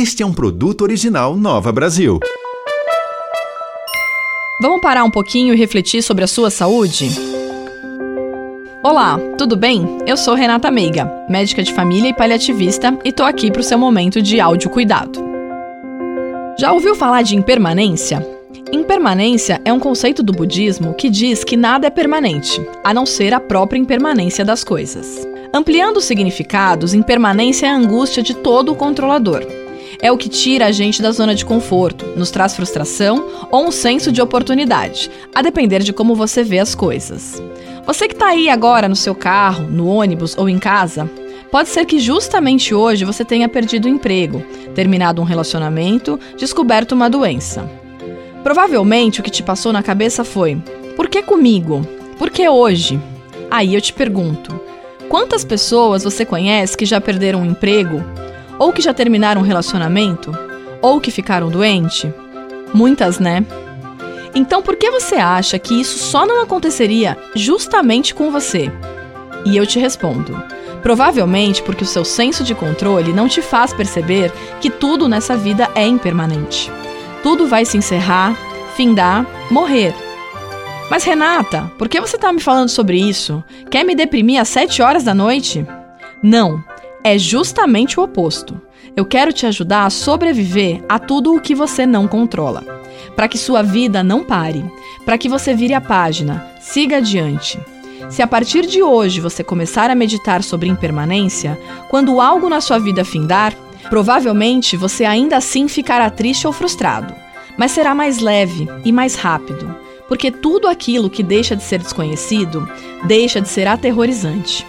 Este é um produto original Nova Brasil. Vamos parar um pouquinho e refletir sobre a sua saúde? Olá, tudo bem? Eu sou Renata Meiga, médica de família e paliativista, e tô aqui para o seu momento de áudio cuidado. Já ouviu falar de impermanência? Impermanência é um conceito do budismo que diz que nada é permanente, a não ser a própria impermanência das coisas. Ampliando os significados, impermanência é a angústia de todo o controlador. É o que tira a gente da zona de conforto, nos traz frustração ou um senso de oportunidade, a depender de como você vê as coisas. Você que está aí agora no seu carro, no ônibus ou em casa, pode ser que justamente hoje você tenha perdido o emprego, terminado um relacionamento, descoberto uma doença. Provavelmente o que te passou na cabeça foi: por que comigo? Por que hoje? Aí eu te pergunto: quantas pessoas você conhece que já perderam um emprego? Ou que já terminaram um relacionamento? Ou que ficaram doentes? Muitas, né? Então por que você acha que isso só não aconteceria justamente com você? E eu te respondo: provavelmente porque o seu senso de controle não te faz perceber que tudo nessa vida é impermanente. Tudo vai se encerrar, findar, morrer. Mas Renata, por que você está me falando sobre isso? Quer me deprimir às 7 horas da noite? Não, é justamente o oposto. Eu quero te ajudar a sobreviver a tudo o que você não controla. Para que sua vida não pare, para que você vire a página, siga adiante. Se a partir de hoje você começar a meditar sobre impermanência, quando algo na sua vida findar, Provavelmente você ainda assim ficará triste ou frustrado, mas será mais leve e mais rápido, porque tudo aquilo que deixa de ser desconhecido deixa de ser aterrorizante.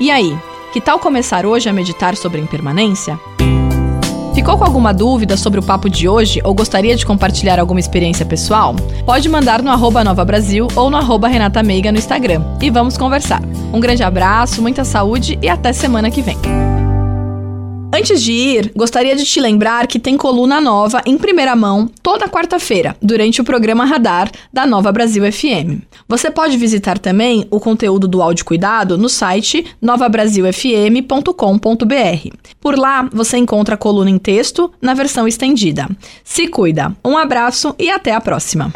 E aí, que tal começar hoje a meditar sobre a impermanência? Ficou com alguma dúvida sobre o papo de hoje ou gostaria de compartilhar alguma experiência pessoal? Pode mandar no arroba Nova Brasil ou no arroba Renata Meiga no Instagram e vamos conversar. Um grande abraço, muita saúde e até semana que vem. Antes de ir, gostaria de te lembrar que tem coluna nova em primeira mão toda quarta-feira, durante o programa Radar da Nova Brasil FM. Você pode visitar também o conteúdo do Áudio Cuidado no site novabrasilfm.com.br. Por lá, você encontra a coluna em texto na versão estendida. Se cuida. Um abraço e até a próxima.